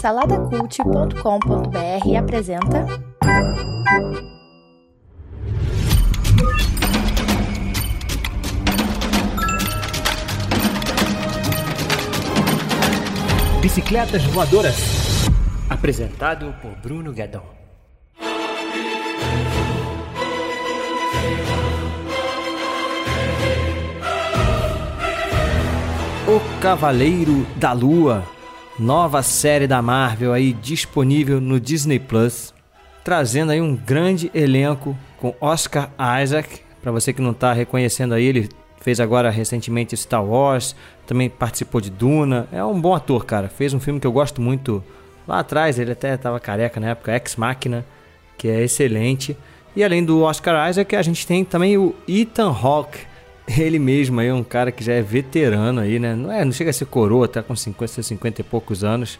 Saladacult.com.br apresenta. Bicicletas Voadoras. Apresentado por Bruno Guedon. O Cavaleiro da Lua, nova série da Marvel aí disponível no Disney Plus, trazendo aí um grande elenco com Oscar Isaac, para você que não está reconhecendo aí, ele fez agora recentemente Star Wars, também participou de Duna, é um bom ator, cara. Fez um filme que eu gosto muito lá atrás, ele até estava careca na época, Ex Machina, que é excelente. E além do Oscar Isaac, a gente tem também o Ethan Hawke, ele mesmo aí, um cara que já é veterano aí, né? Não, é, não chega a ser coroa, tá com 50, 50 e poucos anos.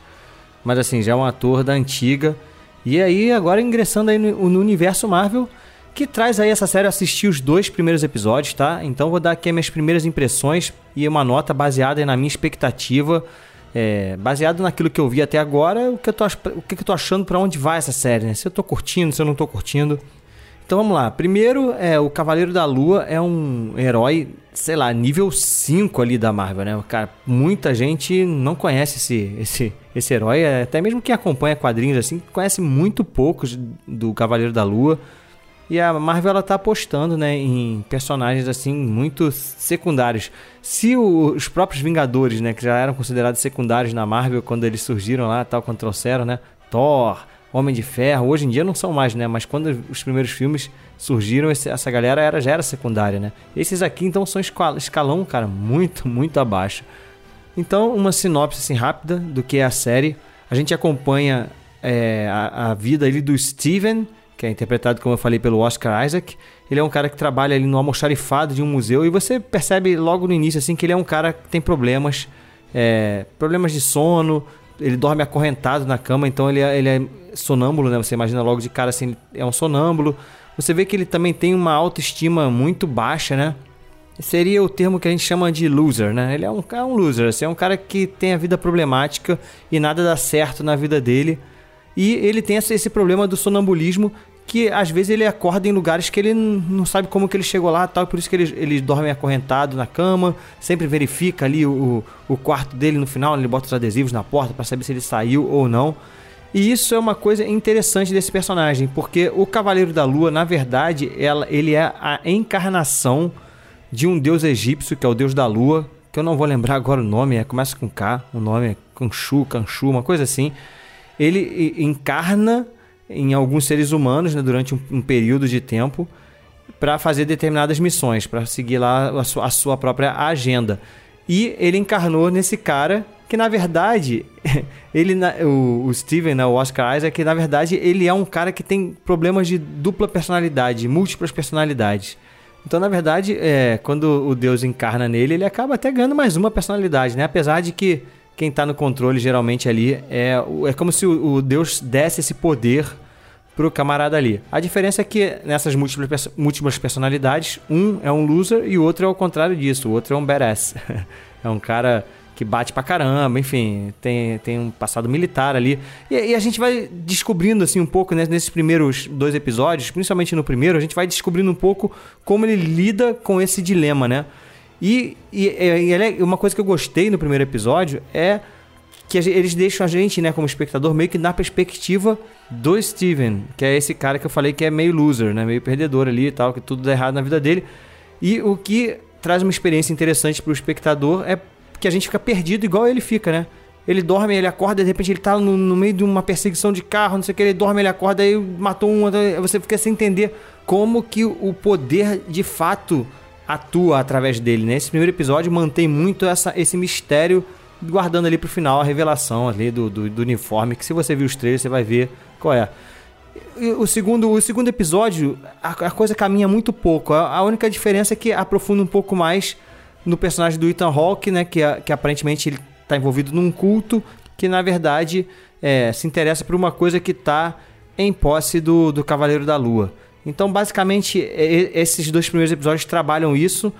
Mas assim, já é um ator da antiga. E aí, agora ingressando aí no, no universo Marvel, que traz aí essa série. assistir os dois primeiros episódios, tá? Então vou dar aqui as minhas primeiras impressões e uma nota baseada na minha expectativa. É, baseado naquilo que eu vi até agora, o que eu tô, o que eu tô achando para onde vai essa série, né? Se eu tô curtindo, se eu não tô curtindo. Então vamos lá. Primeiro, é, o Cavaleiro da Lua é um herói, sei lá, nível 5 ali da Marvel, né? Cara, muita gente não conhece esse, esse, esse herói, é, até mesmo quem acompanha quadrinhos assim, conhece muito poucos do Cavaleiro da Lua. E a Marvel ela tá apostando, né, em personagens assim muito secundários. Se o, os próprios Vingadores, né, que já eram considerados secundários na Marvel quando eles surgiram lá, tal quando trouxeram, né, Thor, Homem de Ferro, hoje em dia não são mais, né? Mas quando os primeiros filmes surgiram, essa galera era, já era secundária, né? Esses aqui então são escalão, cara, muito, muito abaixo. Então, uma sinopse assim, rápida do que é a série. A gente acompanha é, a, a, vida ali do Steven, que é interpretado, como eu falei, pelo Oscar Isaac. Ele é um cara que trabalha ali no almoxarifado de um museu e você percebe logo no início assim que ele é um cara que tem problemas, é, problemas de sono, ele dorme acorrentado na cama, então ele é, ele é sonâmbulo, né? Você imagina logo de cara assim, é um sonâmbulo. Você vê que ele também tem uma autoestima muito baixa, né? Seria o termo que a gente chama de loser, né? Ele é um, é um loser, assim, é um cara que tem a vida problemática e nada dá certo na vida dele. E ele tem esse, esse problema do sonambulismo que às vezes ele acorda em lugares que ele não sabe como que ele chegou lá tal, por isso que ele, ele dorme acorrentado na cama, sempre verifica ali o, o quarto dele no final, ele bota os adesivos na porta para saber se ele saiu ou não. E isso é uma coisa interessante desse personagem, porque o Cavaleiro da Lua, na verdade, ela, ele é a encarnação de um deus egípcio, que é o deus da lua, que eu não vou lembrar agora o nome, é, começa com K, o nome é Kanchu, Kanchu, uma coisa assim. Ele encarna em alguns seres humanos né, durante um, um período de tempo para fazer determinadas missões, para seguir lá a sua, a sua própria agenda. E ele encarnou nesse cara que na verdade ele o, o Steven, né, o Oscar Isaac, na verdade ele é um cara que tem problemas de dupla personalidade, múltiplas personalidades. Então, na verdade, é, quando o Deus encarna nele, ele acaba até ganhando mais uma personalidade, né? Apesar de que quem está no controle geralmente ali é, é como se o, o Deus desse esse poder pro camarada ali. A diferença é que nessas múltiplas, múltiplas personalidades, um é um loser e o outro é o contrário disso, o outro é um badass. é um cara que bate pra caramba, enfim, tem, tem um passado militar ali. E, e a gente vai descobrindo, assim, um pouco né, nesses primeiros dois episódios, principalmente no primeiro, a gente vai descobrindo um pouco como ele lida com esse dilema, né? E, e, e uma coisa que eu gostei no primeiro episódio é que eles deixam a gente, né, como espectador, meio que na perspectiva do Steven, que é esse cara que eu falei que é meio loser, né, meio perdedor ali e tal, que tudo dá errado na vida dele. E o que traz uma experiência interessante para o espectador é que a gente fica perdido igual ele fica, né? Ele dorme, ele acorda, de repente ele tá no, no, meio de uma perseguição de carro, não sei o que, ele dorme, ele acorda, aí matou um, você fica sem entender como que o poder de fato atua através dele, né? Esse primeiro episódio mantém muito essa, esse mistério guardando ali pro final a revelação ali do, do, do uniforme, que se você viu os trailers, você vai ver qual é. O segundo, o segundo episódio, a, a coisa caminha muito pouco. A, a, única diferença é que aprofunda um pouco mais no personagem do Ethan Hawke, né? Que, que aparentemente ele está envolvido num culto que, na verdade, é, se interessa por uma coisa que está em posse do, do Cavaleiro da Lua. Então, basicamente, esses dois primeiros episódios trabalham isso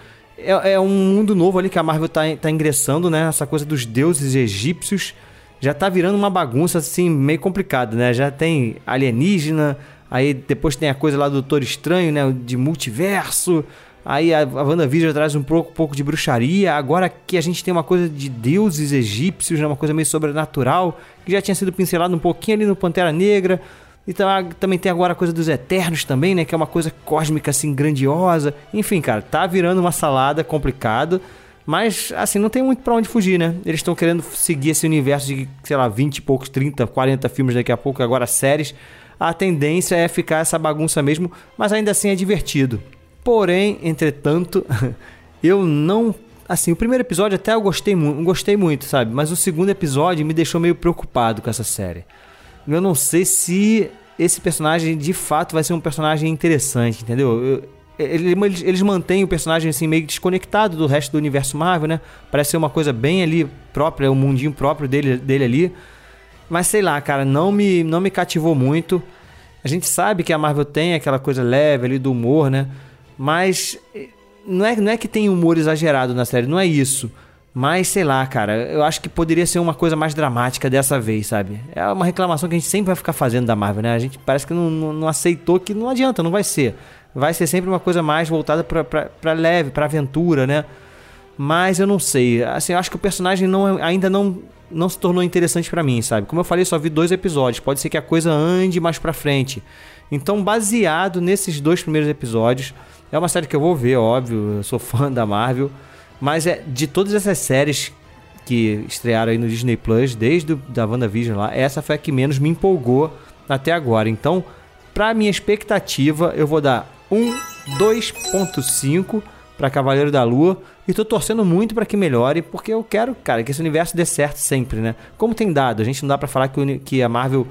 é, é, um mundo novo ali que a Marvel tá, tá ingressando, né? Essa coisa dos deuses egípcios. já tá virando uma bagunça assim meio complicada, né? Já tem alienígena, aí depois tem a coisa lá do Doutor Estranho, né, de multiverso. Aí a, a WandaVision traz um pouco, pouco de bruxaria. Agora que a gente tem uma coisa de deuses egípcios, né, uma coisa meio sobrenatural, que já tinha sido pincelado um pouquinho ali no Pantera Negra. Então também tem agora a coisa dos Eternos também, né? Que é uma coisa cósmica assim grandiosa. Enfim, cara, tá virando uma salada complicado. Mas, assim, não tem muito para onde fugir, né? Eles estão querendo seguir esse universo de, sei lá, 20 e poucos, 30, 40 filmes daqui a pouco, agora séries. A tendência é ficar essa bagunça mesmo, mas ainda assim é divertido. Porém, entretanto, eu não. Assim, o primeiro episódio até eu gostei, gostei muito, sabe? Mas o segundo episódio me deixou meio preocupado com essa série eu não sei se esse personagem de fato vai ser um personagem interessante, entendeu? Eu, eles, eles mantêm o personagem assim meio desconectado do resto do universo Marvel, né? Parece ser uma coisa bem ali própria, o um mundinho próprio dele, dele ali. Mas sei lá, cara, não me, não me cativou muito. A gente sabe que a Marvel tem aquela coisa leve ali do humor, né? Mas eh, não é, não é que tem humor exagerado na série, não é isso. Mas sei lá, cara, eu acho que poderia ser uma coisa mais dramática dessa vez, sabe? É uma reclamação que a gente sempre vai ficar fazendo da Marvel, né? A gente parece que não, não, não aceitou que não adianta, não vai ser. Vai ser sempre uma coisa mais voltada pra, pra, pra leve, pra aventura, né? Mas eu não sei. Assim, eu acho que o personagem não, ainda não, não se tornou interessante para mim, sabe? Como eu falei, só vi dois episódios. Pode ser que a coisa ande mais pra frente. Então, baseado nesses dois primeiros episódios, é uma série que eu vou ver, óbvio. Eu sou fã da Marvel. Mas é de todas essas séries que estrearam aí no Disney Plus, desde da WandaVision lá, essa foi a que menos me empolgou até agora. Então, pra minha expectativa, eu vou dar um 2.5 para Cavaleiro da Lua e tô torcendo muito para que melhore, porque eu quero, cara, que esse universo dê certo sempre, né? Como tem dado, a gente não dá para falar que, que a Marvel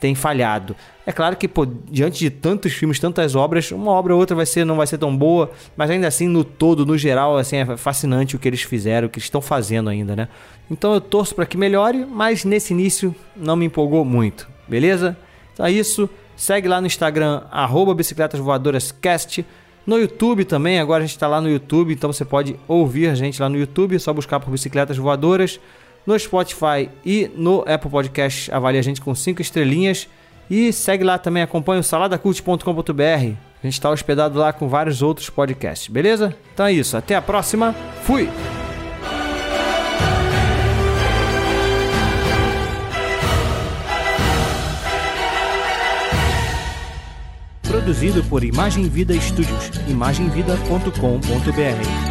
tem falhado. É claro que, pô, diante de tantos filmes, tantas obras, uma obra ou outra vai ser, não vai ser tão boa, mas ainda assim, no todo, no geral, assim, é fascinante o que eles fizeram, o que estão fazendo ainda, né? Então eu torço para que melhore, mas nesse início não me empolgou muito, beleza? Então é isso. Segue lá no Instagram, arroba Bicicletas Voadoras Cast. No YouTube também, agora a gente está lá no YouTube, então você pode ouvir a gente lá no YouTube, é só buscar por Bicicletas Voadoras no Spotify e no Apple Podcast. Avalie a gente com 5 estrelinhas. E segue lá também, acompanha o saladacult.com.br. A gente está hospedado lá com vários outros podcasts, beleza? Então é isso, até a próxima. Fui! Produzido por Imagem Vida Studios, imagemvida.com.br.